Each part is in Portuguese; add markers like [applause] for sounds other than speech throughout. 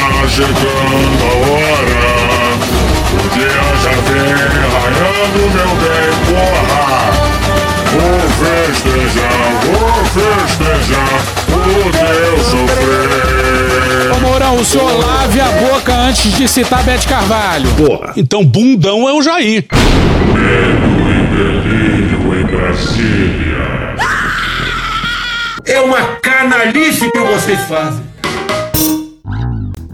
Tá chegando a hora. O dia já vem raiando, meu bem, porra. Vou festejar, vou festejar o teu sofrer. Ô Mourão, o senhor lave a boca antes de citar Bete Carvalho. Porra. Então bundão é o Jair. Medo e delírio em Brasília. É uma canalice que vocês fazem.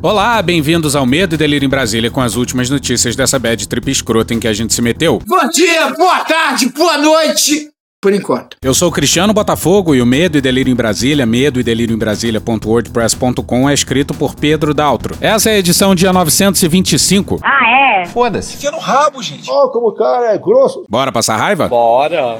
Olá, bem-vindos ao Medo e Delírio em Brasília com as últimas notícias dessa bad trip escrota em que a gente se meteu. Bom dia, boa tarde, boa noite. Por enquanto. Eu sou o Cristiano Botafogo e o Medo e Delírio em Brasília, medo e delírio em Brasília.wordpress.com é escrito por Pedro Daltro. Essa é a edição dia 925. Ah, é? Enfia no rabo, gente. Ó, como o cara é grosso. Bora passar raiva? Bora!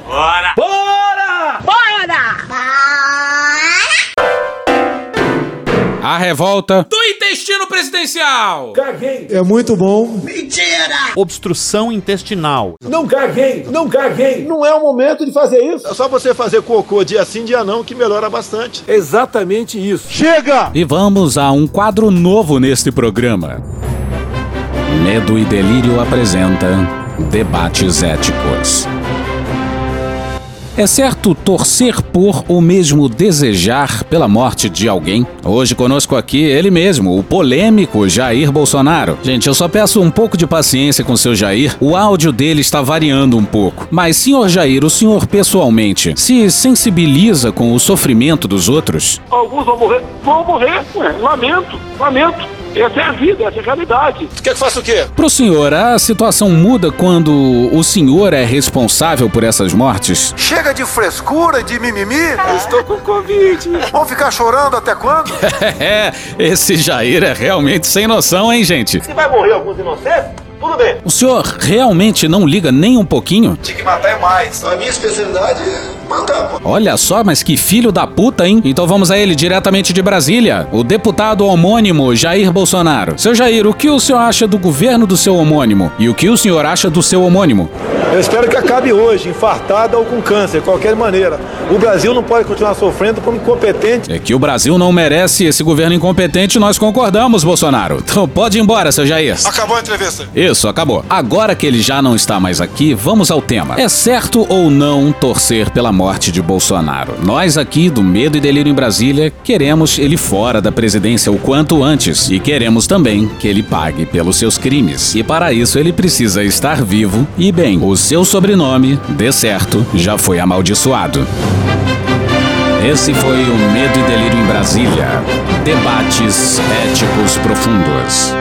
A revolta do intestino presidencial. Caguei. É muito bom. Obstrução intestinal. Não caguei. Não caguei. Não é o momento de fazer isso. É só você fazer cocô dia sim, dia não, que melhora bastante. Exatamente isso. Chega! E vamos a um quadro novo neste programa. Medo e Delírio apresenta Debates Éticos. É certo torcer por ou mesmo desejar pela morte de alguém? Hoje conosco aqui ele mesmo, o polêmico Jair Bolsonaro. Gente, eu só peço um pouco de paciência com o seu Jair. O áudio dele está variando um pouco. Mas, senhor Jair, o senhor pessoalmente se sensibiliza com o sofrimento dos outros? Alguns vão morrer. Vão morrer, ué. Lamento, lamento. Essa é a vida, essa é a realidade. Tu quer que faça o quê? Pro senhor, a situação muda quando o senhor é responsável por essas mortes? Chega de frescura e de mimimi. Estou com Covid. Vamos ficar chorando até quando? [laughs] É, esse Jair é realmente sem noção, hein, gente? Se vai morrer alguns inocentes, tudo bem. O senhor realmente não liga nem um pouquinho? Tinha que matar é mais. A minha especialidade é matar, pô. Olha só, mas que filho da puta, hein? Então vamos a ele diretamente de Brasília, o deputado homônimo Jair Bolsonaro. Seu Jair, o que o senhor acha do governo do seu homônimo? E o que o senhor acha do seu homônimo? Eu espero que acabe hoje, infartada ou com câncer, de qualquer maneira. O Brasil não pode continuar sofrendo como incompetente. É que o Brasil não merece esse governo incompetente, nós concordamos, Bolsonaro. [laughs] Então pode ir embora, seu Jair. Acabou a entrevista. Isso, acabou. Agora que ele já não está mais aqui, vamos ao tema. É certo ou não torcer pela morte de Bolsonaro? Nós aqui do Medo e Delírio em Brasília queremos ele fora da presidência o quanto antes e queremos também que ele pague pelos seus crimes. E para isso ele precisa estar vivo e bem. Seu sobrenome, dê certo, já foi amaldiçoado. Esse foi o Medo e Delírio em Brasília. Debates éticos profundos.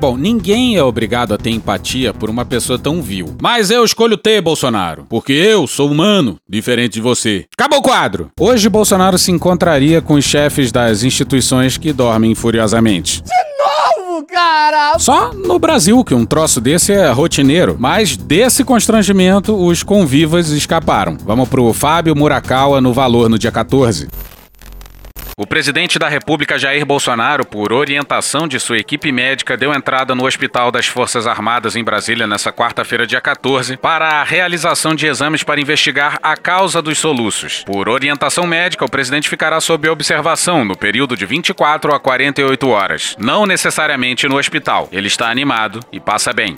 Bom, ninguém é obrigado a ter empatia por uma pessoa tão vil. Mas eu escolho ter, Bolsonaro, porque eu sou humano, diferente de você. Acabou o quadro! Hoje, Bolsonaro se encontraria com os chefes das instituições que dormem furiosamente. Cara! Só no Brasil que um troço desse é rotineiro, mas desse constrangimento os convivas escaparam. Vamos pro Fábio Murakawa no Valor no dia 14. O presidente da República Jair Bolsonaro, por orientação de sua equipe médica, deu entrada no Hospital das Forças Armadas em Brasília nesta quarta-feira, dia 14, para a realização de exames para investigar a causa dos soluços. Por orientação médica, o presidente ficará sob observação no período de 24 a 48 horas, não necessariamente no hospital. Ele está animado e passa bem.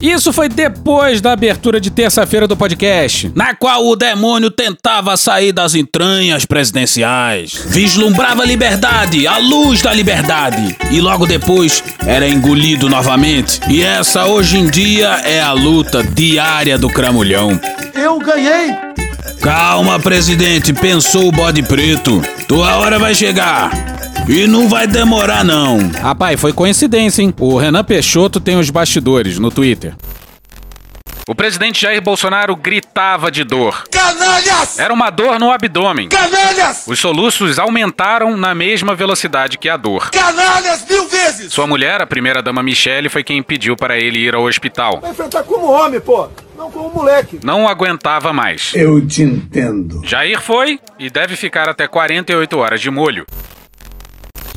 Isso foi depois da abertura de terça-feira do podcast, na qual o demônio tentava sair das entranhas presidenciais, vislumbrava a liberdade, a luz da liberdade, e logo depois era engolido novamente. E essa hoje em dia é a luta diária do cramulhão. Eu ganhei. Calma, presidente, pensou o bode preto. Tua hora vai chegar. E não vai demorar, não. Rapaz, foi coincidência, hein? O Renan Peixoto tem os bastidores no Twitter. O presidente Jair Bolsonaro gritava de dor. Canalhas! Era uma dor no abdômen. Canalhas! Os soluços aumentaram na mesma velocidade que a dor. Canalhas mil vezes! Sua mulher, a primeira-dama Michele, foi quem pediu para ele ir ao hospital. Vai enfrentar como homem, pô. Não como moleque. Não aguentava mais. Eu te entendo. Jair foi e deve ficar até 48 horas de molho.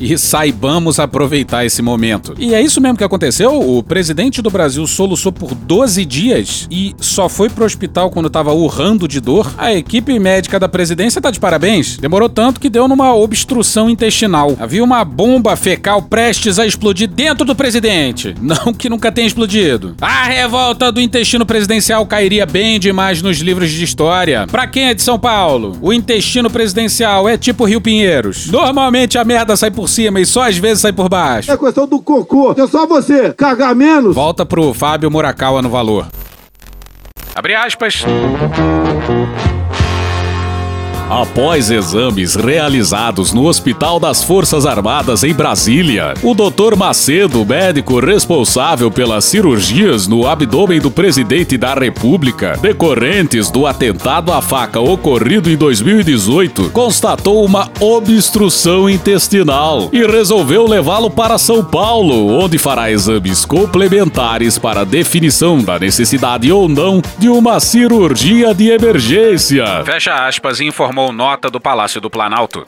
E saibamos aproveitar esse momento. E é isso mesmo que aconteceu? O presidente do Brasil soluçou por 12 dias e só foi pro hospital quando tava urrando de dor? A equipe médica da presidência tá de parabéns. Demorou tanto que deu numa obstrução intestinal. Havia uma bomba fecal prestes a explodir dentro do presidente. [laughs] Não que nunca tenha explodido. A revolta do intestino presidencial cairia bem demais nos livros de história. Pra quem é de São Paulo, o intestino presidencial é tipo Rio Pinheiros. Normalmente a merda sai por cima e só às vezes sai por baixo. É questão do cocô. É só você cagar menos. Volta pro Fábio Murakawa no valor. Abre aspas. Após exames realizados no Hospital das Forças Armadas em Brasília, o Dr. Macedo, médico responsável pelas cirurgias no abdômen do presidente da República, decorrentes do atentado à faca ocorrido em 2018, constatou uma obstrução intestinal e resolveu levá-lo para São Paulo, onde fará exames complementares para definição da necessidade ou não de uma cirurgia de emergência. Fecha aspas e nota do Palácio do Planalto.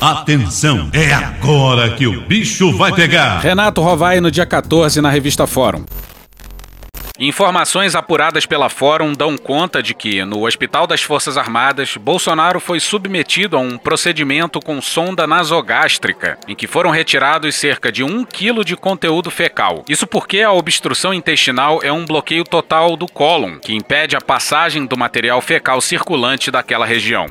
Atenção, é agora que o bicho vai pegar. Renato Rovai no dia 14 na revista Fórum. Informações apuradas pela Fórum dão conta de que, no Hospital das Forças Armadas, Bolsonaro foi submetido a um procedimento com sonda nasogástrica, em que foram retirados cerca de um quilo de conteúdo fecal. Isso porque a obstrução intestinal é um bloqueio total do cólon, que impede a passagem do material fecal circulante daquela região.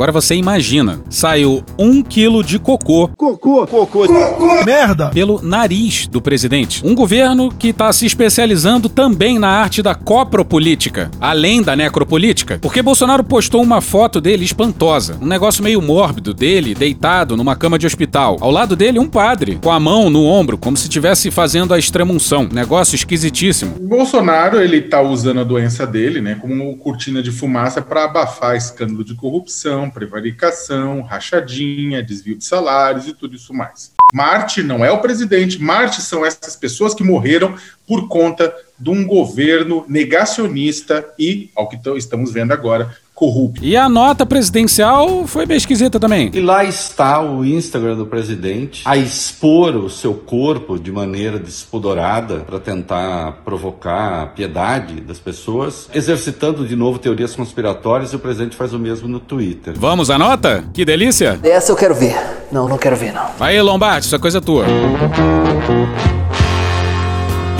Agora você imagina, saiu um quilo de cocô. Cocô, cocô, cocô, merda. Pelo nariz do presidente. Um governo que está se especializando também na arte da copropolítica, além da necropolítica. Porque Bolsonaro postou uma foto dele espantosa. Um negócio meio mórbido dele, deitado numa cama de hospital. Ao lado dele, um padre, com a mão no ombro, como se estivesse fazendo a extremunção. Negócio esquisitíssimo. Bolsonaro, ele tá usando a doença dele, né, como cortina de fumaça para abafar escândalo de corrupção, prevaricação, rachadinha, desvio de salários e tudo isso mais. Marte não é o presidente, Marte são essas pessoas que morreram por conta de um governo negacionista e, ao que estamos vendo agora, corrupto. E a nota presidencial foi bem esquisita também. E lá está o Instagram do presidente a expor o seu corpo de maneira despudorada para tentar provocar a piedade das pessoas, exercitando de novo teorias conspiratórias e o presidente faz o mesmo no Twitter. Vamos à nota? Que delícia! Essa eu quero ver. Não, não quero ver, não. Aí, Lombardi, isso é coisa tua.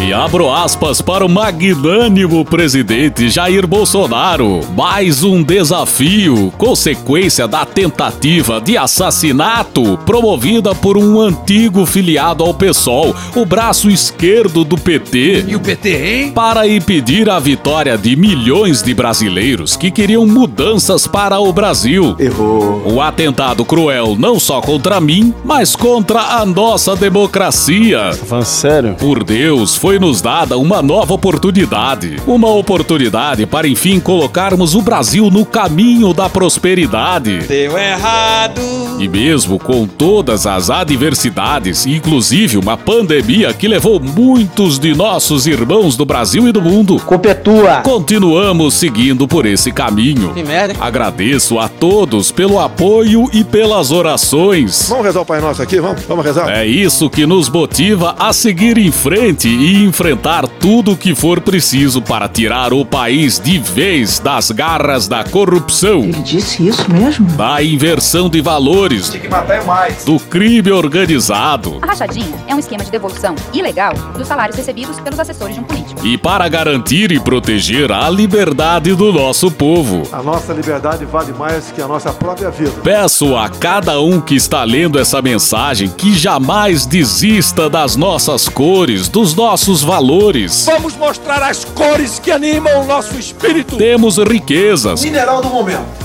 E abro aspas para o magnânimo presidente Jair Bolsonaro. Mais um desafio, consequência da tentativa de assassinato promovida por um antigo filiado ao PSOL, o braço esquerdo do PT. E o PT, hein? Para impedir a vitória de milhões de brasileiros que queriam mudanças para o Brasil. Errou. Um atentado cruel não só contra mim, mas contra a nossa democracia. Falando sério? Por Deus, foi nos dada uma nova oportunidade. Uma oportunidade para enfim colocarmos o Brasil no caminho da prosperidade. Deu errado. E mesmo com todas as adversidades, inclusive uma pandemia que levou muitos de nossos irmãos do Brasil e do mundo, Culpa é tua. continuamos seguindo por esse caminho. Que merda. Agradeço a todos pelo apoio e pelas orações. Vamos rezar o Pai Nosso aqui? Vamos? Vamos rezar? É isso que nos motiva a seguir em frente e enfrentar tudo o que for preciso para tirar o país de vez das garras da corrupção, Ele disse isso mesmo? da inversão de valores, Tem que matar é mais. do crime organizado. A rachadinha é um esquema de devolução ilegal dos salários recebidos pelos assessores de um político. E para garantir e proteger a liberdade do nosso povo. A nossa liberdade vale mais que a nossa própria vida. Peço a cada um que está lendo essa mensagem que jamais desista das nossas cores, dos nossos valores. Vamos mostrar as cores que animam o nosso espírito. Temos riquezas Mineral do momento.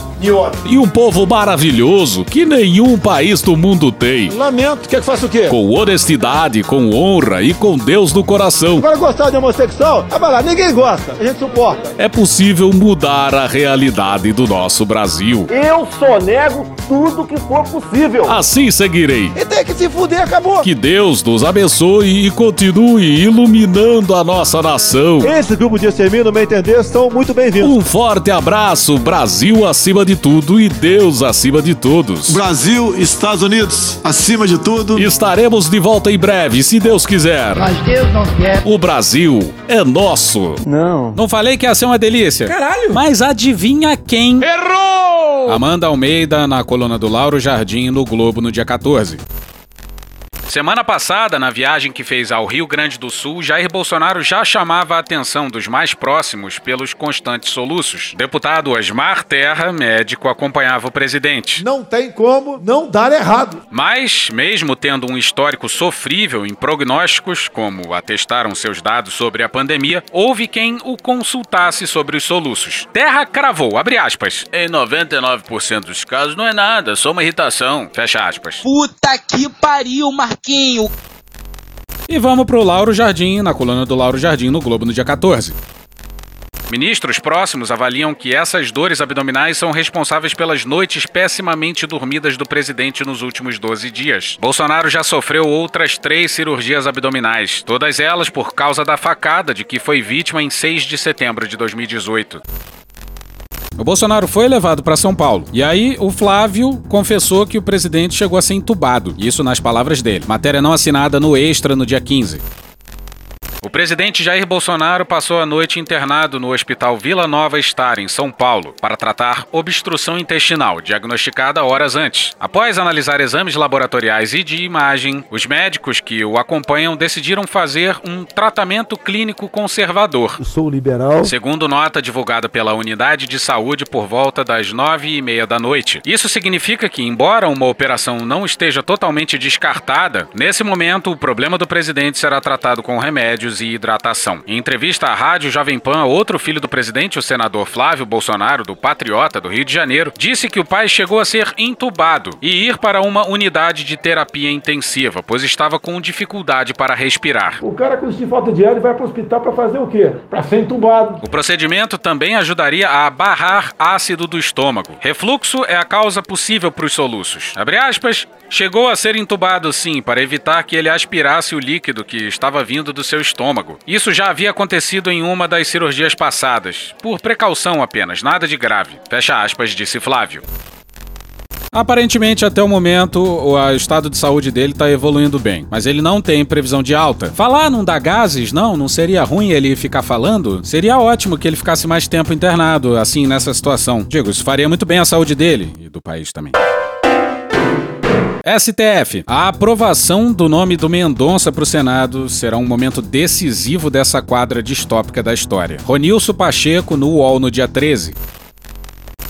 E um povo maravilhoso que nenhum país do mundo tem. Lamento. Quer que faça o quê? Com honestidade, com honra e com Deus no coração, Agora gostar de homossexual? Ah, vai lá, ninguém gosta. A gente suporta. é possível mudar a realidade do nosso Brasil. Eu só nego tudo que for possível. Assim seguirei. E tem que se fuder, acabou. Que Deus nos abençoe e continue iluminando a nossa nação. Esse grupo de extermínio, no meu entender, são muito bem-vindos. Um forte abraço, Brasil acima de de tudo e Deus acima de todos. Brasil, Estados Unidos, acima de tudo. Estaremos de volta em breve, se Deus quiser. Mas Deus não quer. O Brasil é nosso. Não. Não falei que ia ser uma delícia? Caralho! Mas adivinha quem? Errou! Amanda Almeida na coluna do Lauro Jardim no Globo no dia 14. Semana passada, na viagem que fez ao Rio Grande do Sul, Jair Bolsonaro já chamava a atenção dos mais próximos pelos constantes soluços. Deputado Osmar Terra, médico, acompanhava o presidente. Não tem como não dar errado. Mas, mesmo tendo um histórico sofrível em prognósticos, como atestaram seus dados sobre a pandemia, houve quem o consultasse sobre os soluços. Terra cravou, abre aspas, em 99% dos casos não é nada, só uma irritação, fecha aspas. Puta que pariu, Marquinhos. E vamos pro Lauro Jardim, na coluna do Lauro Jardim no Globo no dia 14. Ministros próximos avaliam que essas dores abdominais são responsáveis pelas noites pessimamente dormidas do presidente nos últimos 12 dias. Bolsonaro já sofreu outras três cirurgias abdominais, todas elas por causa da facada de que foi vítima em 6 de setembro de 2018. O Bolsonaro foi levado para São Paulo. E aí, o Flávio confessou que o presidente chegou a ser entubado. Isso nas palavras dele. Matéria não assinada no Extra no dia 15. O presidente Jair Bolsonaro passou a noite internado no Hospital Vila Nova Star, em São Paulo, para tratar obstrução intestinal, diagnosticada horas antes. Após analisar exames laboratoriais e de imagem, os médicos que o acompanham decidiram fazer um tratamento clínico conservador. Eu sou liberal. Segundo nota divulgada pela Unidade de Saúde por volta das nove e meia da noite. Isso significa que, embora uma operação não esteja totalmente descartada, nesse momento o problema do presidente será tratado com remédios e hidratação. Em entrevista à Rádio Jovem Pan, outro filho do presidente, o senador Flávio Bolsonaro, do Patriota do Rio de Janeiro, disse que o pai chegou a ser entubado e ir para uma unidade de terapia intensiva, pois estava com dificuldade para respirar. O cara com sentir falta de ar vai para o hospital para fazer o quê? Para ser entubado. O procedimento também ajudaria a barrar ácido do estômago. Refluxo é a causa possível para os soluços. Abre aspas, chegou a ser entubado sim, para evitar que ele aspirasse o líquido que estava vindo do seu estômago. Isso já havia acontecido em uma das cirurgias passadas, por precaução apenas, nada de grave. Fecha aspas, disse Flávio. Aparentemente, até o momento, o estado de saúde dele está evoluindo bem, mas ele não tem previsão de alta. Falar não dá gases, não? Não seria ruim ele ficar falando? Seria ótimo que ele ficasse mais tempo internado, assim, nessa situação. Digo, isso faria muito bem à saúde dele e do país também. STF. A aprovação do nome do Mendonça para o Senado será um momento decisivo dessa quadra distópica da história. Ronilson Pacheco no UOL no dia 13.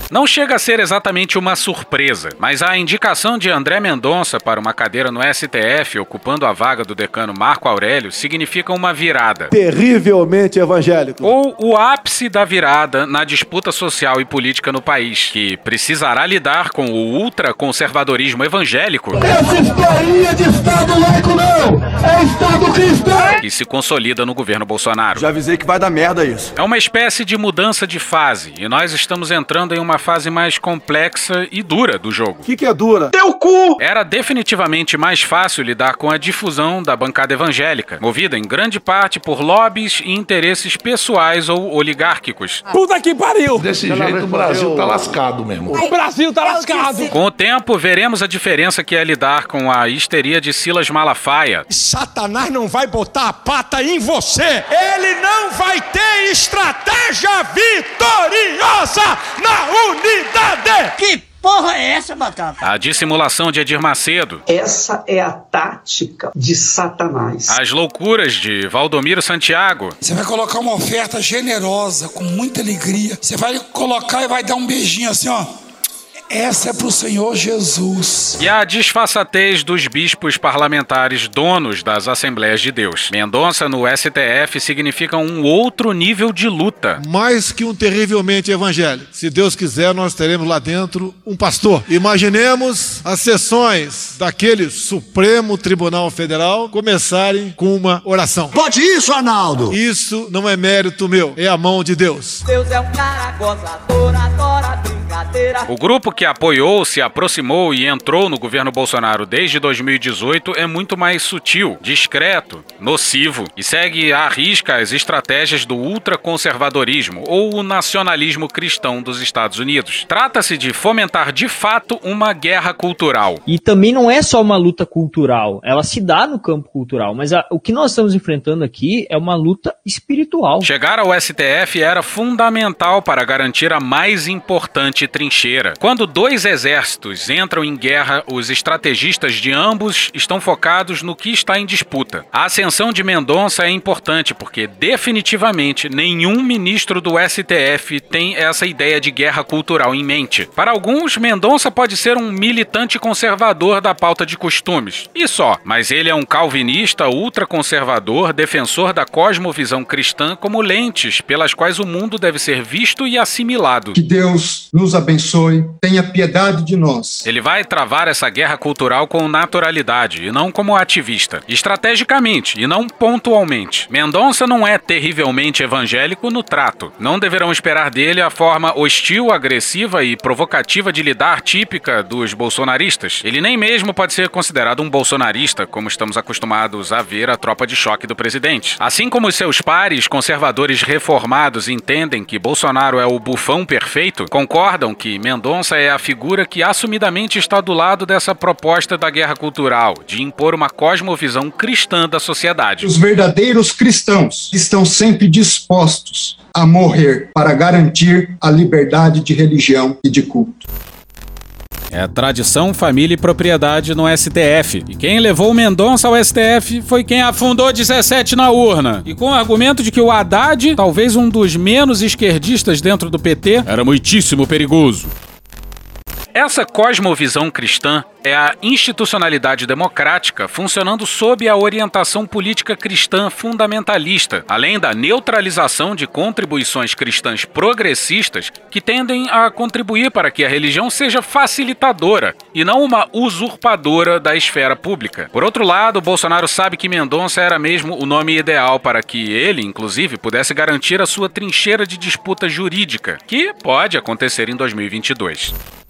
Não chega a ser exatamente uma surpresa, mas a indicação de André Mendonça para uma cadeira no STF, ocupando a vaga do decano Marco Aurélio, significa uma virada. Terrivelmente evangélico. Ou o ápice da virada na disputa social e política no país, que precisará lidar com o ultraconservadorismo evangélico. Essa historinha de Estado laico não! É Estado cristão! Que se consolida no governo Bolsonaro. Já avisei que vai dar merda isso. É uma espécie de mudança de fase, e nós estamos entrando em uma fase mais complexa e dura do jogo. O que, que é dura? Teu cu! Era definitivamente mais fácil lidar com a difusão da bancada evangélica, movida em grande parte por lobbies e interesses pessoais ou oligárquicos. Puta que pariu! Desse jeito o Brasil tá lascado mesmo. O Brasil tá lascado! Com o tempo, veremos a diferença que é lidar com a histeria de Silas Malafaia. Satanás não vai botar a pata em você! Ele não vai ter estratégia vitoriosa na unidade! Que porra é essa, Batata? A dissimulação de Edir Macedo. Essa é a tática de Satanás. As loucuras de Valdomiro Santiago. Você vai colocar uma oferta generosa, com muita alegria. Você vai colocar e vai dar um beijinho assim, ó. Essa é pro Senhor Jesus. E a disfarçatez dos bispos parlamentares donos das Assembleias de Deus. Mendonça no STF significa um outro nível de luta. Mais que um terrivelmente evangélico. Se Deus quiser, nós teremos lá dentro um pastor. Imaginemos as sessões daquele Supremo Tribunal Federal começarem com uma oração. Pode isso, Arnaldo! Isso não é mérito meu, é a mão de Deus. Deus é um cara gozador, adora brincar. O grupo que apoiou, se aproximou e entrou no governo Bolsonaro desde 2018 é muito mais sutil, discreto, nocivo e segue à risca as estratégias do ultraconservadorismo ou o nacionalismo cristão dos Estados Unidos. Trata-se de fomentar de fato uma guerra cultural. E também não é só uma luta cultural, ela se dá no campo cultural, mas a, o que nós estamos enfrentando aqui é uma luta espiritual. Chegar ao STF era fundamental para garantir a mais importante trincheira. Quando dois exércitos entram em guerra, os estrategistas de ambos estão focados no que está em disputa. A ascensão de Mendonça é importante porque definitivamente nenhum ministro do STF tem essa ideia de guerra cultural em mente. Para alguns, Mendonça pode ser um militante conservador da pauta de costumes. E só, mas ele é um calvinista ultraconservador, defensor da cosmovisão cristã como lentes pelas quais o mundo deve ser visto e assimilado. Que Deus nos abençoe, tenha piedade de nós. Ele vai travar essa guerra cultural com naturalidade e não como ativista, estrategicamente e não pontualmente. Mendonça não é terrivelmente evangélico no trato. Não deverão esperar dele a forma hostil, agressiva e provocativa de lidar típica dos bolsonaristas. Ele nem mesmo pode ser considerado um bolsonarista, como estamos acostumados a ver a tropa de choque do presidente. Assim como seus pares conservadores reformados entendem que Bolsonaro é o bufão perfeito, concordam que Mendonça é a figura que assumidamente está do lado dessa proposta da guerra cultural, de impor uma cosmovisão cristã da sociedade. Os verdadeiros cristãos estão sempre dispostos a morrer para garantir a liberdade de religião e de culto. É tradição, família e propriedade no STF. E quem levou o Mendonça ao STF foi quem afundou 17 na urna. E com o argumento de que o Haddad, talvez um dos menos esquerdistas dentro do PT, era muitíssimo perigoso. Essa cosmovisão cristã é a institucionalidade democrática funcionando sob a orientação política cristã fundamentalista, além da neutralização de contribuições cristãs progressistas que tendem a contribuir para que a religião seja facilitadora e não uma usurpadora da esfera pública. Por outro lado, Bolsonaro sabe que Mendonça era mesmo o nome ideal para que ele, inclusive, pudesse garantir a sua trincheira de disputa jurídica, que pode acontecer em 2022.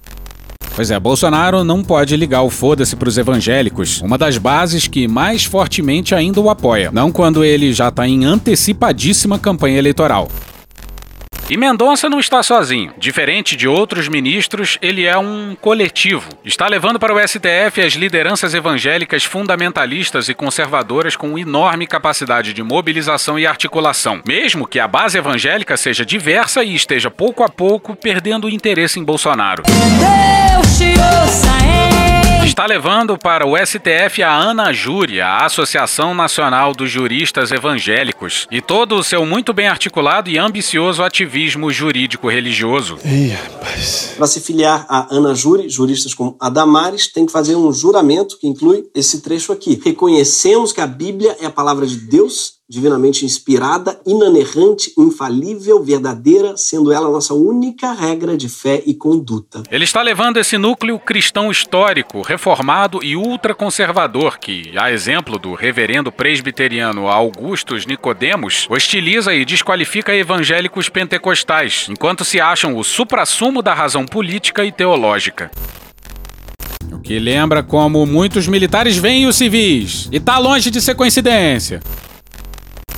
Pois é, Bolsonaro não pode ligar o foda-se pros evangélicos, uma das bases que mais fortemente ainda o apoia, não quando ele já tá em antecipadíssima campanha eleitoral. E Mendonça não está sozinho. Diferente de outros ministros, ele é um coletivo. Está levando para o STF as lideranças evangélicas fundamentalistas e conservadoras com enorme capacidade de mobilização e articulação, mesmo que a base evangélica seja diversa e esteja pouco a pouco perdendo o interesse em Bolsonaro. Deus te ouça, Está levando para o STF a Ana Júri, a Associação Nacional dos Juristas Evangélicos, e todo o seu muito bem articulado e ambicioso ativismo jurídico-religioso. Para se filiar a Ana Júri, juristas como Adamares têm que fazer um juramento que inclui esse trecho aqui. Reconhecemos que a Bíblia é a palavra de Deus divinamente inspirada, inanerrante, infalível, verdadeira, sendo ela a nossa única regra de fé e conduta. Ele está levando esse núcleo cristão histórico, reformado e ultraconservador que, a exemplo do reverendo presbiteriano Augustus Nicodemos, hostiliza e desqualifica evangélicos pentecostais, enquanto se acham o suprassumo da razão política e teológica. O que lembra como muitos militares veem os civis, e tá longe de ser coincidência.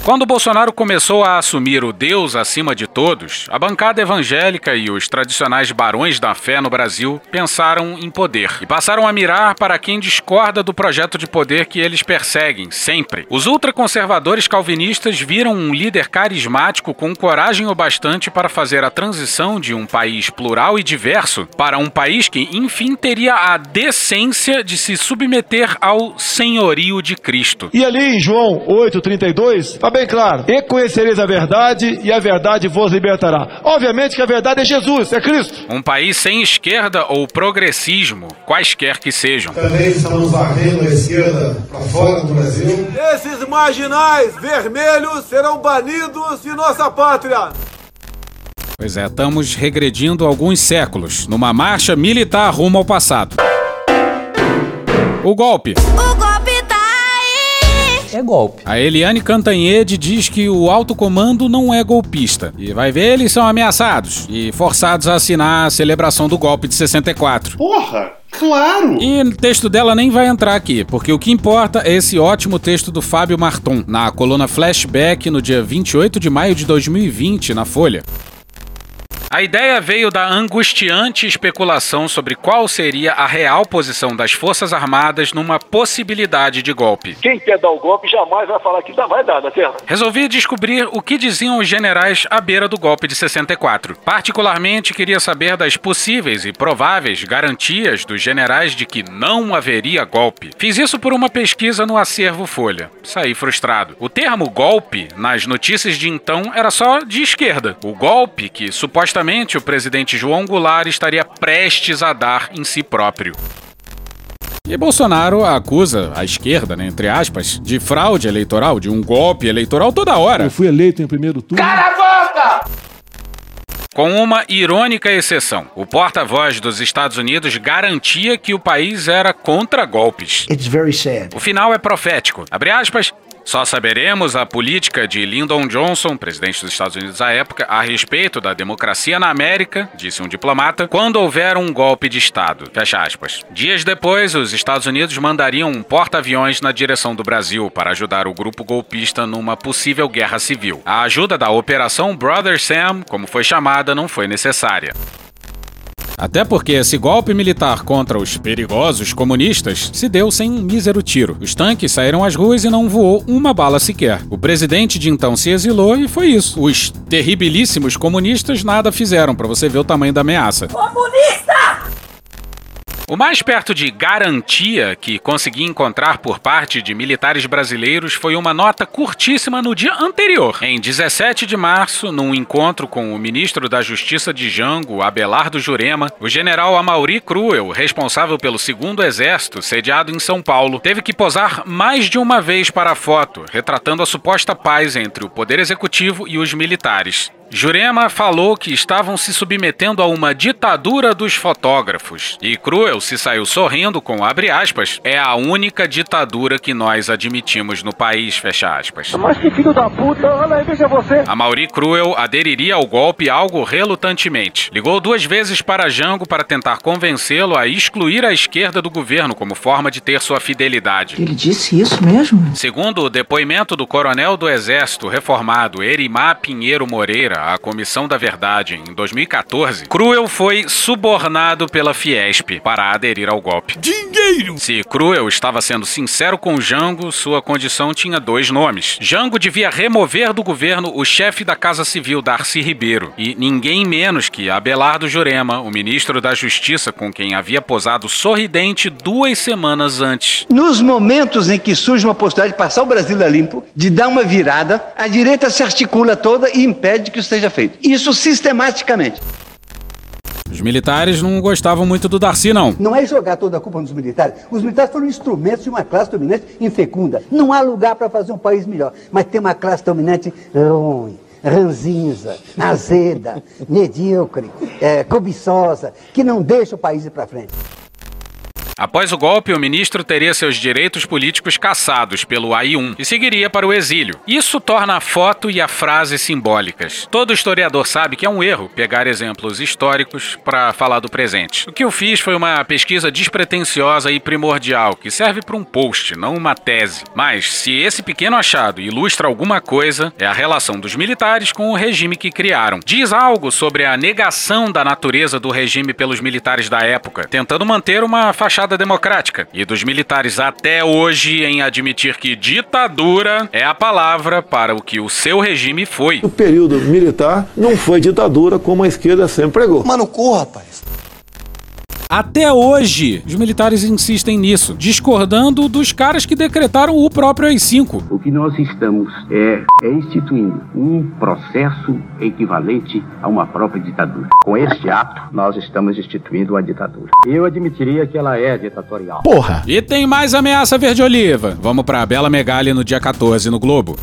Quando Bolsonaro começou a assumir o Deus acima de todos, a bancada evangélica e os tradicionais barões da fé no Brasil pensaram em poder e passaram a mirar para quem discorda do projeto de poder que eles perseguem, sempre. Os ultraconservadores calvinistas viram um líder carismático com coragem o bastante para fazer a transição de um país plural e diverso para um país que, enfim, teria a decência de se submeter ao senhorio de Cristo. E ali em João 8,32, está bem claro: E conhecereis a verdade, e a verdade vos libertará. Obviamente que a verdade é Jesus, é Cristo. Um país sem esquerda ou progressismo, quaisquer que sejam. Também estamos varrendo a esquerda para fora do Brasil. Esses marginais vermelhos serão banidos de nossa pátria. Pois é, estamos regredindo alguns séculos, numa marcha militar rumo ao passado. O golpe. O. É golpe. A Eliane Cantanhede diz que o alto comando não é golpista. E vai ver, eles são ameaçados e forçados a assinar a celebração do golpe de 64. Porra! Claro! E o texto dela nem vai entrar aqui, porque o que importa é esse ótimo texto do Fábio Marton, na coluna Flashback, no dia 28 de maio de 2020, na Folha. A ideia veio da angustiante especulação sobre qual seria a real posição das Forças Armadas numa possibilidade de golpe. Quem quer dar o golpe jamais vai falar que dá, vai dar, na terra. Resolvi descobrir o que diziam os generais à beira do golpe de 64. Particularmente queria saber das possíveis e prováveis garantias dos generais de que não haveria golpe. Fiz isso por uma pesquisa no acervo Folha. Saí frustrado. O termo golpe, nas notícias de então, era só de esquerda. O golpe que supostamente o presidente João Goulart estaria prestes a dar em si próprio. E Bolsonaro acusa a esquerda, né, entre aspas, de fraude eleitoral, de um golpe eleitoral toda hora. Eu fui eleito em primeiro turno. Cala a boca! Com uma irônica exceção. O porta-voz dos Estados Unidos garantia que o país era contra golpes. It's very sad. O final é profético. Abre aspas. Só saberemos a política de Lyndon Johnson, presidente dos Estados Unidos à época, a respeito da democracia na América, disse um diplomata, quando houver um golpe de Estado. Fecha aspas. Dias depois, os Estados Unidos mandariam um porta-aviões na direção do Brasil para ajudar o grupo golpista numa possível guerra civil. A ajuda da Operação Brother Sam, como foi chamada, não foi necessária. Até porque esse golpe militar contra os perigosos comunistas se deu sem um mísero tiro. Os tanques saíram às ruas e não voou uma bala sequer. O presidente de então se exilou e foi isso. Os terribilíssimos comunistas nada fizeram, para você ver o tamanho da ameaça. Comunista! O mais perto de garantia que consegui encontrar por parte de militares brasileiros foi uma nota curtíssima no dia anterior. Em 17 de março, num encontro com o ministro da Justiça de Jango, Abelardo Jurema, o general Amauri Cruel, responsável pelo segundo exército, sediado em São Paulo, teve que posar mais de uma vez para a foto, retratando a suposta paz entre o poder executivo e os militares. Jurema falou que estavam se submetendo a uma ditadura dos fotógrafos. E Cruel se saiu sorrindo com abre aspas, é a única ditadura que nós admitimos no país, fecha aspas. Mas que filho da puta, olha aí, veja você. A Mauri Cruel aderiria ao golpe algo relutantemente. Ligou duas vezes para Jango para tentar convencê-lo a excluir a esquerda do governo como forma de ter sua fidelidade. Ele disse isso mesmo? Segundo o depoimento do coronel do Exército reformado Erimá Pinheiro Moreira, à Comissão da Verdade em 2014, Cruel foi subornado pela Fiesp para aderir ao golpe. Dinheiro! Se Cruel estava sendo sincero com Jango, sua condição tinha dois nomes. Jango devia remover do governo o chefe da Casa Civil, Darcy Ribeiro, e ninguém menos que Abelardo Jurema, o ministro da Justiça com quem havia posado sorridente duas semanas antes. Nos momentos em que surge uma possibilidade de passar o Brasil a limpo, de dar uma virada, a direita se articula toda e impede que isso seja feito. Isso sistematicamente. Os militares não gostavam muito do Darcy, não. Não é jogar toda a culpa nos militares. Os militares foram instrumentos de uma classe dominante infecunda. Não há lugar para fazer um país melhor. Mas tem uma classe dominante ruim, ranzinza, azeda, [laughs] medíocre, é, cobiçosa, que não deixa o país ir para frente. Após o golpe, o ministro teria seus direitos políticos cassados pelo AI-1 e seguiria para o exílio. Isso torna a foto e a frase simbólicas. Todo historiador sabe que é um erro pegar exemplos históricos para falar do presente. O que eu fiz foi uma pesquisa despretensiosa e primordial, que serve para um post, não uma tese. Mas, se esse pequeno achado ilustra alguma coisa, é a relação dos militares com o regime que criaram. Diz algo sobre a negação da natureza do regime pelos militares da época, tentando manter uma fachada democrática, e dos militares até hoje em admitir que ditadura é a palavra para o que o seu regime foi. O período militar não foi ditadura como a esquerda sempre pregou. Mano, corra, rapaz. Até hoje, os militares insistem nisso, discordando dos caras que decretaram o próprio AI-5. O que nós estamos é, é instituindo um processo equivalente a uma própria ditadura. Com este ato, nós estamos instituindo uma ditadura. Eu admitiria que ela é ditatorial. Porra! E tem mais ameaça verde-oliva. Vamos pra Bela Megali no dia 14 no Globo.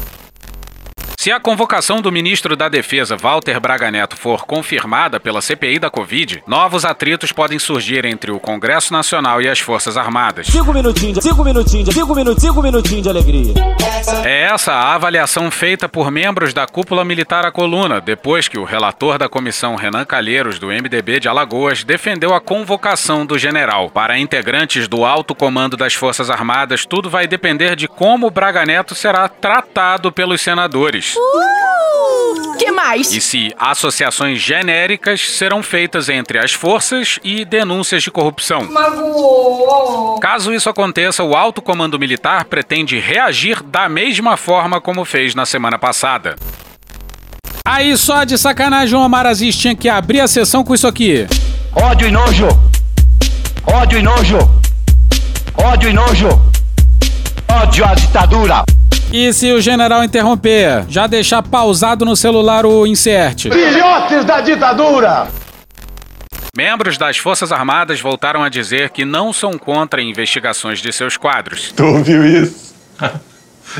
Se a convocação do ministro da Defesa, Walter Braga Neto, for confirmada pela CPI da Covid, novos atritos podem surgir entre o Congresso Nacional e as Forças Armadas. Cinco minutinhos, cinco minutinhos, cinco minutinhos, cinco minutinhos de alegria. É essa a avaliação feita por membros da cúpula militar à coluna, depois que o relator da comissão Renan Calheiros, do MDB de Alagoas, defendeu a convocação do general. Para integrantes do alto comando das Forças Armadas, tudo vai depender de como Braga Neto será tratado pelos senadores. Uh, que mais? E se associações genéricas serão feitas entre as forças e denúncias de corrupção. Magoou. Caso isso aconteça, o alto comando militar pretende reagir da mesma forma como fez na semana passada. Aí só de sacanagem o Omar Aziz tinha que abrir a sessão com isso aqui. Ódio e nojo. Ódio e nojo. Ódio e nojo. Ódio à ditadura. E se o general interromper, já deixar pausado no celular o insert. Filhotes da ditadura! Membros das Forças Armadas voltaram a dizer que não são contra investigações de seus quadros. Tu ouviu isso? [laughs]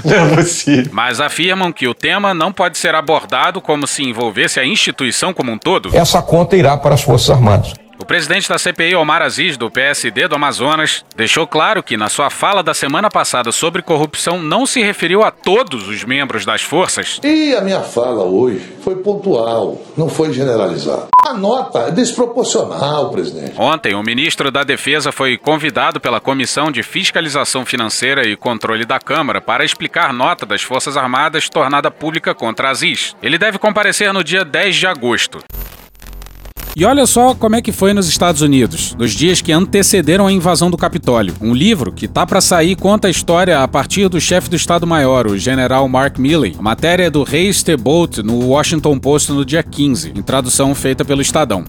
Não é possível. Mas afirmam que o tema não pode ser abordado como se envolvesse a instituição como um todo. Essa conta irá para as Forças Armadas. O presidente da CPI, Omar Aziz, do PSD do Amazonas, deixou claro que, na sua fala da semana passada sobre corrupção, não se referiu a todos os membros das forças. E a minha fala hoje foi pontual, não foi generalizada. A nota é desproporcional, presidente. Ontem, o ministro da Defesa foi convidado pela Comissão de Fiscalização Financeira e Controle da Câmara para explicar nota das Forças Armadas tornada pública contra Aziz. Ele deve comparecer no dia 10 de agosto. E olha só como é que foi nos Estados Unidos, nos dias que antecederam a invasão do Capitólio. Um livro que tá para sair conta a história a partir do chefe do Estado-Maior, o general Mark Milley. A matéria é do Ray Stebolt no Washington Post no dia 15, em tradução feita pelo Estadão.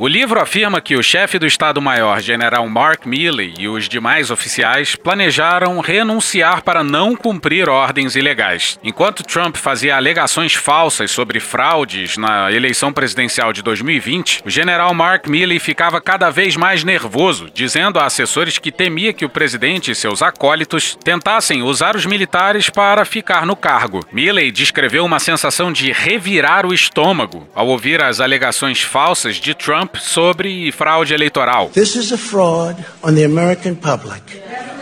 O livro afirma que o chefe do Estado-Maior, general Mark Milley, e os demais oficiais planejaram renunciar para não cumprir ordens ilegais. Enquanto Trump fazia alegações falsas sobre fraudes na eleição presidencial de 2020, o general Mark Milley ficava cada vez mais nervoso, dizendo a assessores que temia que o presidente e seus acólitos tentassem usar os militares para ficar no cargo. Milley descreveu uma sensação de revirar o estômago ao ouvir as alegações falsas de Trump sobre fraude eleitoral. This is a fraud on the American public.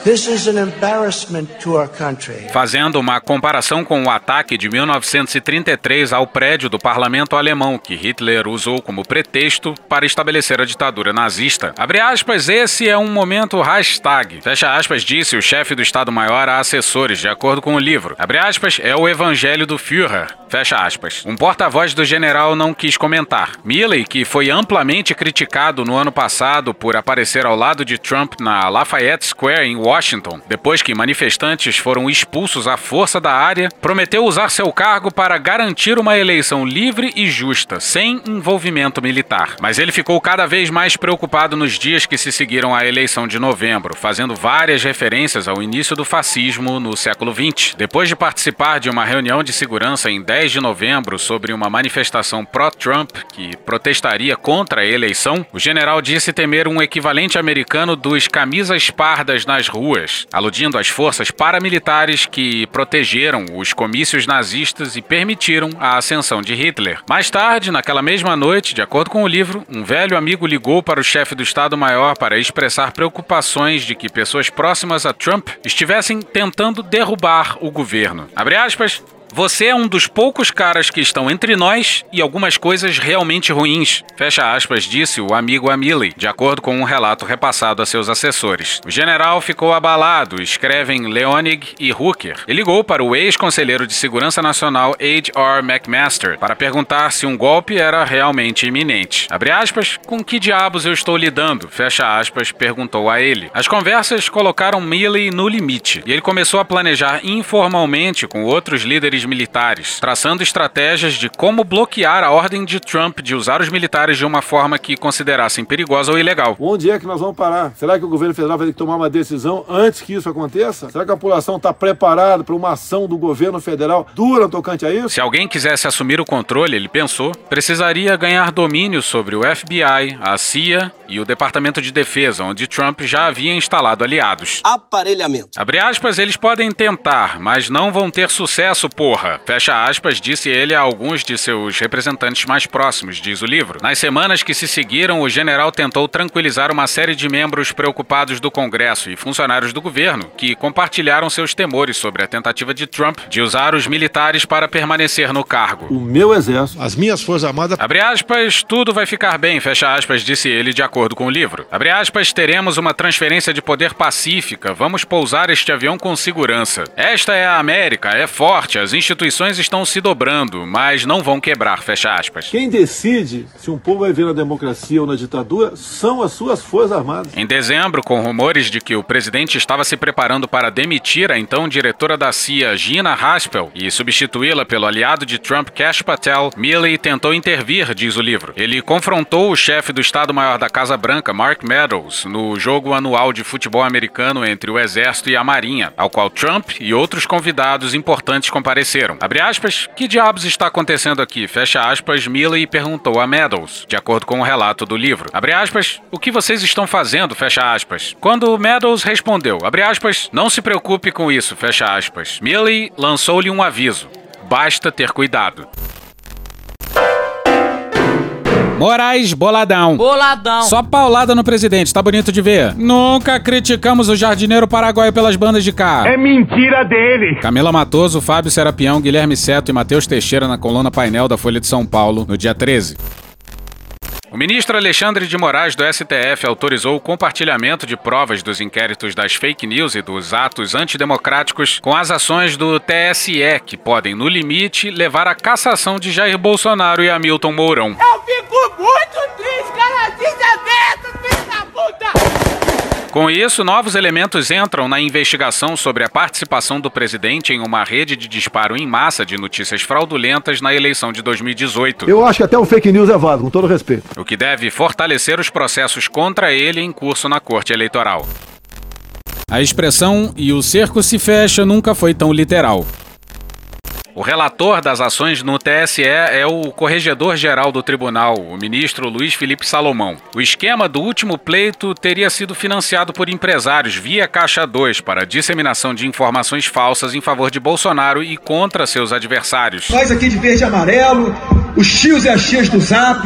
This is an embarrassment to our country. Fazendo uma comparação com o ataque de 1933 ao prédio do parlamento alemão, que Hitler usou como pretexto para estabelecer a ditadura nazista. Abre aspas, esse é um momento hashtag. Fecha aspas, disse o chefe do Estado-Maior a assessores, de acordo com o livro. Abre aspas, é o evangelho do Führer. Fecha aspas. Um porta-voz do general não quis comentar. Milley, que foi amplamente criticado no ano passado por aparecer ao lado de Trump na Lafayette Square em Washington, depois que manifestantes foram expulsos à força da área, prometeu usar seu cargo para garantir uma eleição livre e justa, sem envolvimento militar. Mas ele ficou cada vez mais preocupado nos dias que se seguiram à eleição de novembro, fazendo várias referências ao início do fascismo no século XX. Depois de participar de uma reunião de segurança em 10 de novembro sobre uma manifestação pró-Trump que protestaria contra a eleição, o general disse temer um equivalente americano dos camisas pardas nas ruas, aludindo às forças paramilitares que protegeram os comícios nazistas e permitiram a ascensão de Hitler. Mais tarde, naquela mesma noite, de acordo com o livro, um velho amigo ligou para o chefe do Estado-Maior para expressar preocupações de que pessoas próximas a Trump estivessem tentando derrubar o governo. Abre aspas, você é um dos poucos caras que estão entre nós e algumas coisas realmente ruins. Fecha aspas, disse o amigo Amiley, de acordo com um relato repassado a seus assessores. O general ficou abalado, escrevem Leonig e Hooker. E ligou para o ex-conselheiro de Segurança Nacional H.R. McMaster para perguntar se um golpe era realmente iminente. Abre aspas, com que diabos eu estou lidando? Fecha aspas, perguntou a ele. As conversas colocaram Milley no limite e ele começou a planejar informalmente com outros líderes militares, traçando estratégias de como bloquear a ordem de Trump de usar os militares de uma forma que considerassem perigosa ou ilegal. Onde é que nós vamos parar? Será que o governo federal vai ter que tomar uma decisão antes que isso aconteça? Será que a população está preparada para uma ação do governo federal dura tocante a isso? Se alguém quisesse assumir o controle, ele pensou, precisaria ganhar domínio sobre o FBI, a CIA e o Departamento de Defesa, onde Trump já havia instalado aliados. Aparelhamento. Abre aspas, eles podem tentar, mas não vão ter sucesso, por ocorra. Fecha aspas, disse ele a alguns de seus representantes mais próximos, diz o livro. Nas semanas que se seguiram, o general tentou tranquilizar uma série de membros preocupados do Congresso e funcionários do governo que compartilharam seus temores sobre a tentativa de Trump de usar os militares para permanecer no cargo. O meu exército, as minhas forças armadas. Abre aspas, tudo vai ficar bem, fecha aspas, disse ele de acordo com o livro. Abre aspas, teremos uma transferência de poder pacífica, vamos pousar este avião com segurança. Esta é a América, é forte, as instituições estão se dobrando, mas não vão quebrar, fecha aspas. Quem decide se um povo vai ver na democracia ou na ditadura são as suas forças armadas. Em dezembro, com rumores de que o presidente estava se preparando para demitir a então diretora da CIA, Gina Haspel, e substituí-la pelo aliado de Trump, Cash Patel, Milley tentou intervir, diz o livro. Ele confrontou o chefe do Estado-Maior da Casa Branca, Mark Meadows, no jogo anual de futebol americano entre o Exército e a Marinha, ao qual Trump e outros convidados importantes compareceram. Abre aspas, que diabos está acontecendo aqui? Fecha aspas, Milley perguntou a Meadows, de acordo com o relato do livro. Abre aspas, o que vocês estão fazendo? Fecha aspas. Quando Meadows respondeu, abre aspas, não se preocupe com isso, fecha aspas. Milley lançou-lhe um aviso. Basta ter cuidado. Moraes boladão. Boladão. Só paulada no presidente, tá bonito de ver. Nunca criticamos o jardineiro paraguaio pelas bandas de cá. É mentira dele. Camila Matoso, Fábio Serapião, Guilherme Seto e Matheus Teixeira na coluna painel da Folha de São Paulo no dia 13. O ministro Alexandre de Moraes do STF autorizou o compartilhamento de provas dos inquéritos das fake news e dos atos antidemocráticos com as ações do TSE, que podem, no limite, levar à cassação de Jair Bolsonaro e Hamilton Mourão. Eu fico triste, cara. Desaberto, filho da puta. Com isso, novos elementos entram na investigação sobre a participação do presidente em uma rede de disparo em massa de notícias fraudulentas na eleição de 2018. Eu acho que até o fake news é válido, com todo respeito. O que deve fortalecer os processos contra ele em curso na Corte Eleitoral. A expressão e o cerco se fecha nunca foi tão literal. O relator das ações no TSE é o corregedor-geral do tribunal, o ministro Luiz Felipe Salomão. O esquema do último pleito teria sido financiado por empresários via Caixa 2 para disseminação de informações falsas em favor de Bolsonaro e contra seus adversários. Nós aqui de verde e amarelo, os tios e as tias do Zap,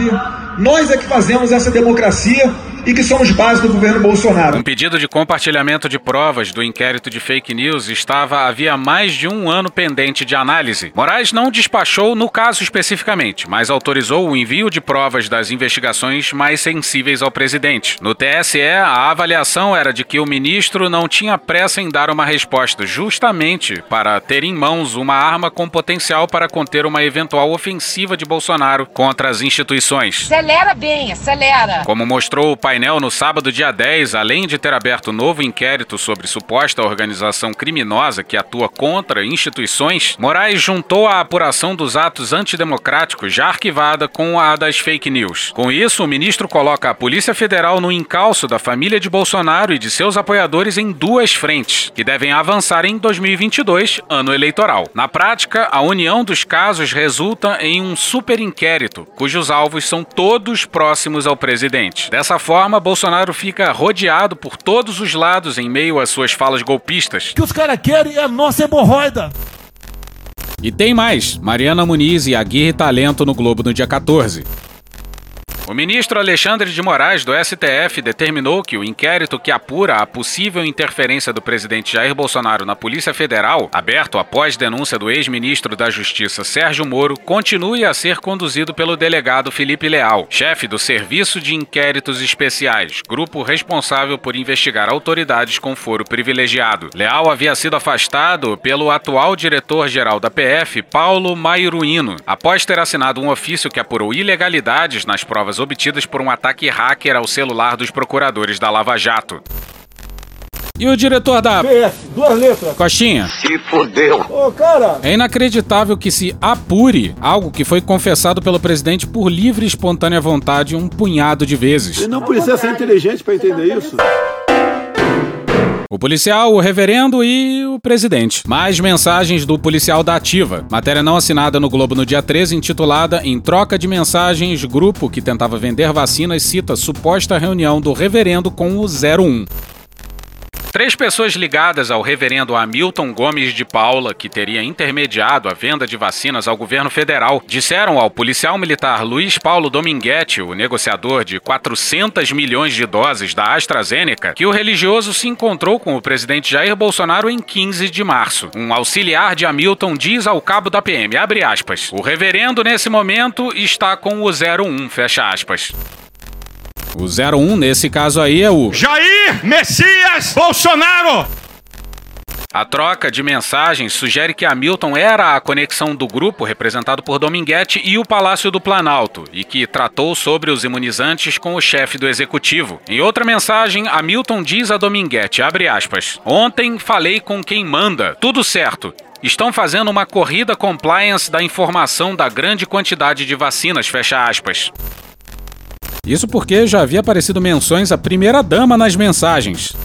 nós é que fazemos essa democracia e que somos base do governo Bolsonaro. Um pedido de compartilhamento de provas do inquérito de fake news estava havia mais de um ano pendente de análise. Moraes não despachou no caso especificamente, mas autorizou o envio de provas das investigações mais sensíveis ao presidente. No TSE, a avaliação era de que o ministro não tinha pressa em dar uma resposta, justamente para ter em mãos uma arma com potencial para conter uma eventual ofensiva de Bolsonaro contra as instituições. Acelera bem, acelera. Como mostrou o painel no sábado, dia 10, além de ter aberto novo inquérito sobre suposta organização criminosa que atua contra instituições, Moraes juntou a apuração dos atos antidemocráticos já arquivada com a das fake news. Com isso, o ministro coloca a Polícia Federal no encalço da família de Bolsonaro e de seus apoiadores em duas frentes, que devem avançar em 2022, ano eleitoral. Na prática, a união dos casos resulta em um super inquérito, cujos alvos são todos próximos ao presidente. Dessa forma, forma, Bolsonaro fica rodeado por todos os lados em meio às suas falas golpistas. O que os caras querem é a nossa hemorroida. E tem mais: Mariana Muniz e Aguirre Talento no Globo no dia 14. O ministro Alexandre de Moraes, do STF, determinou que o inquérito que apura a possível interferência do presidente Jair Bolsonaro na Polícia Federal, aberto após denúncia do ex-ministro da Justiça Sérgio Moro, continue a ser conduzido pelo delegado Felipe Leal, chefe do Serviço de Inquéritos Especiais, grupo responsável por investigar autoridades com foro privilegiado. Leal havia sido afastado pelo atual diretor-geral da PF, Paulo Mairuino, após ter assinado um ofício que apurou ilegalidades nas provas obtidas por um ataque hacker ao celular dos procuradores da Lava Jato. E o diretor da. PF, duas letras. Coxinha. Se fodeu. Ô, cara. É inacreditável que se apure algo que foi confessado pelo presidente por livre e espontânea vontade um punhado de vezes. Ele não precisa ser inteligente pra entender isso. O policial, o reverendo e o presidente. Mais mensagens do policial da Ativa. Matéria não assinada no Globo no dia 13, intitulada Em troca de mensagens, grupo que tentava vender vacinas cita suposta reunião do reverendo com o 01. Três pessoas ligadas ao reverendo Hamilton Gomes de Paula, que teria intermediado a venda de vacinas ao governo federal, disseram ao policial militar Luiz Paulo Dominguete, o negociador de 400 milhões de doses da AstraZeneca, que o religioso se encontrou com o presidente Jair Bolsonaro em 15 de março. Um auxiliar de Hamilton diz ao cabo da PM, aspas, o reverendo nesse momento está com o 01, fecha aspas. O 01 nesse caso aí é o Jair Messias Bolsonaro. A troca de mensagens sugere que Hamilton era a conexão do grupo representado por Dominguete e o Palácio do Planalto, e que tratou sobre os imunizantes com o chefe do executivo. Em outra mensagem, Hamilton diz a Dominguete, abre aspas, Ontem falei com quem manda, tudo certo. Estão fazendo uma corrida compliance da informação da grande quantidade de vacinas, fecha aspas. Isso porque já havia aparecido menções à primeira-dama nas mensagens.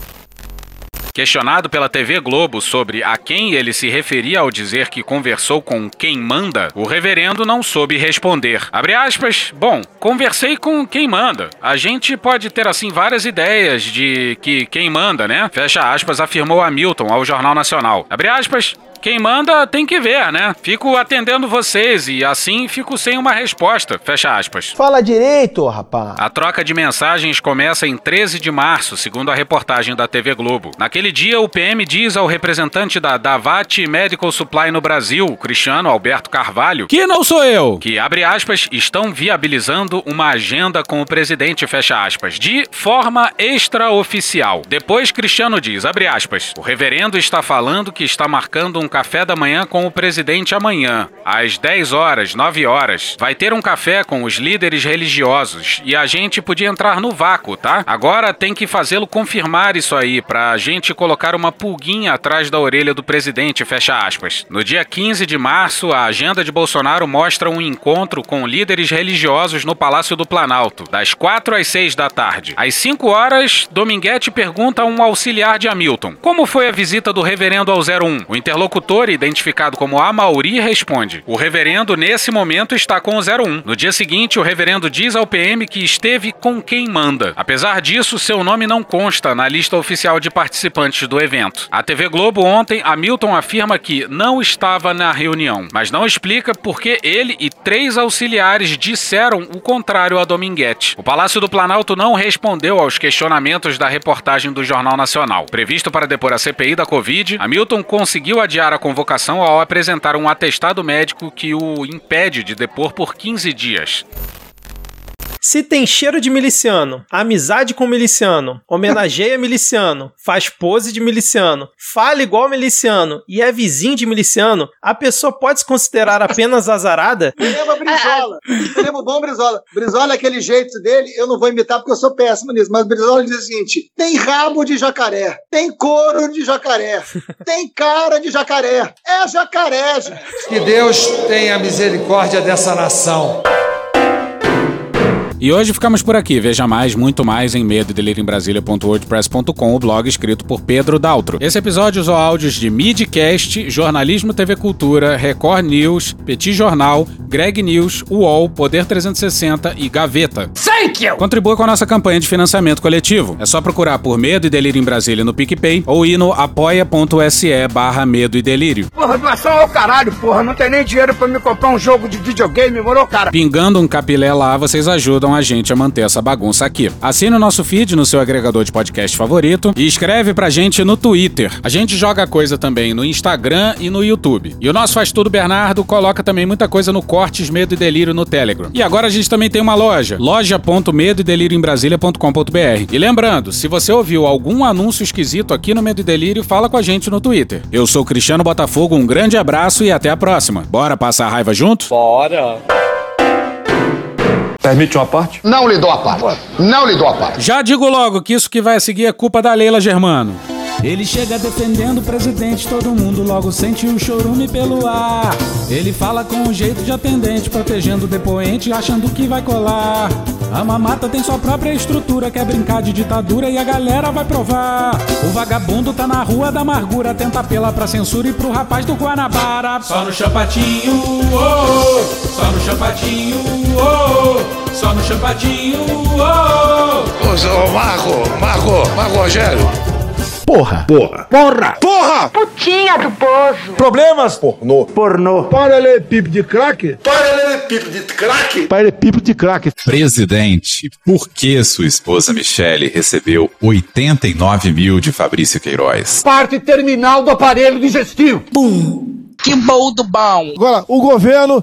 Questionado pela TV Globo sobre a quem ele se referia ao dizer que conversou com quem manda, o reverendo não soube responder. Abre aspas, bom, conversei com quem manda. A gente pode ter assim várias ideias de que quem manda, né? Fecha aspas, afirmou Hamilton ao Jornal Nacional. Abre aspas, quem manda tem que ver, né? Fico atendendo vocês e assim fico sem uma resposta. Fecha aspas. Fala direito, rapaz. A troca de mensagens começa em 13 de março, segundo a reportagem da TV Globo. Naquele dia, o PM diz ao representante da Davat Medical Supply no Brasil, Cristiano Alberto Carvalho, que não sou eu, que abre aspas, estão viabilizando uma agenda com o presidente, fecha aspas, de forma extraoficial. Depois, Cristiano diz, abre aspas, o reverendo está falando que está marcando um café da manhã com o presidente amanhã, às 10 horas, 9 horas. Vai ter um café com os líderes religiosos e a gente podia entrar no vácuo, tá? Agora tem que fazê-lo confirmar isso aí pra gente colocar uma pulguinha atrás da orelha do presidente, fecha aspas. No dia 15 de março, a agenda de Bolsonaro mostra um encontro com líderes religiosos no Palácio do Planalto, das 4 às 6 da tarde. Às 5 horas, Dominguete pergunta a um auxiliar de Hamilton: "Como foi a visita do reverendo ao 01?" O interlocutor identificado como Amauri, responde: O reverendo, nesse momento, está com o 01. No dia seguinte, o reverendo diz ao PM que esteve com quem manda. Apesar disso, seu nome não consta na lista oficial de participantes do evento. A TV Globo ontem, Hamilton afirma que não estava na reunião, mas não explica por que ele e três auxiliares disseram o contrário a Dominguete. O Palácio do Planalto não respondeu aos questionamentos da reportagem do Jornal Nacional. Previsto para depor a CPI da Covid, Hamilton conseguiu adiar a convocação ao apresentar um atestado médico que o impede de depor por 15 dias. Se tem cheiro de miliciano, amizade com miliciano, homenageia miliciano, faz pose de miliciano, fala igual miliciano e é vizinho de miliciano, a pessoa pode se considerar apenas azarada? Lembra Brizola. Lembra o bom Brizola. Brizola, aquele jeito dele, eu não vou imitar porque eu sou péssimo nisso, mas Brizola diz o seguinte: tem rabo de jacaré, tem couro de jacaré, tem cara de jacaré. É jacaré, gente. Que Deus tenha misericórdia dessa nação. E hoje ficamos por aqui. Veja mais, muito mais em medo e o blog escrito por Pedro Daltro. Esse episódio usou áudios de Midcast, Jornalismo TV Cultura, Record News, Petit Jornal, Greg News, UOL, Poder 360 e Gaveta. Thank you! Contribua com a nossa campanha de financiamento coletivo. É só procurar por Medo e Delírio em Brasília no PicPay ou ir no apoia.se barra Medo e Delírio. Porra, doação ao caralho, porra. Não tem nem dinheiro pra me comprar um jogo de videogame, morou, cara? Pingando um capilé lá, vocês ajudam a gente a manter essa bagunça aqui. Assine o nosso feed no seu agregador de podcast favorito e escreve pra gente no Twitter. A gente joga coisa também no Instagram e no YouTube. E o nosso Faz Tudo Bernardo coloca também muita coisa no Cortes Medo e Delírio no Telegram. E agora a gente também tem uma loja, loja.medoedelirioembrasilha.com.br. E lembrando, se você ouviu algum anúncio esquisito aqui no Medo e Delírio, fala com a gente no Twitter. Eu sou Cristiano Botafogo, um grande abraço e até a próxima. Bora passar a raiva junto? Bora! Permite uma parte? Não lhe dou a parte. Não lhe dou a parte. Já digo logo que isso que vai seguir é culpa da Leila Germano. Ele chega defendendo o presidente, todo mundo logo sente o chorume pelo ar. Ele fala com um jeito de atendente, protegendo o depoente, achando que vai colar. A mamata tem sua própria estrutura, quer brincar de ditadura e a galera vai provar. O vagabundo tá na rua da amargura, tenta apelar pra censura e pro rapaz do Guanabara. Só no chapatinho, oh, oh, só no chapatinho, oh, oh, só no chapatinho, oh. Ô, ô Marco, Marco, Marco Rogério. Porra. Porra. Porra. Porra. Putinha do poço. Problemas. Pornô. Pornô. Paralelepípedo de crack? Paralelepípedo de crack. Paralelepípedo de crack. Presidente, por que sua esposa Michele recebeu 89 mil de Fabrício Queiroz? Parte terminal do aparelho digestivo. Pum. Que bom do bom. Agora, o governo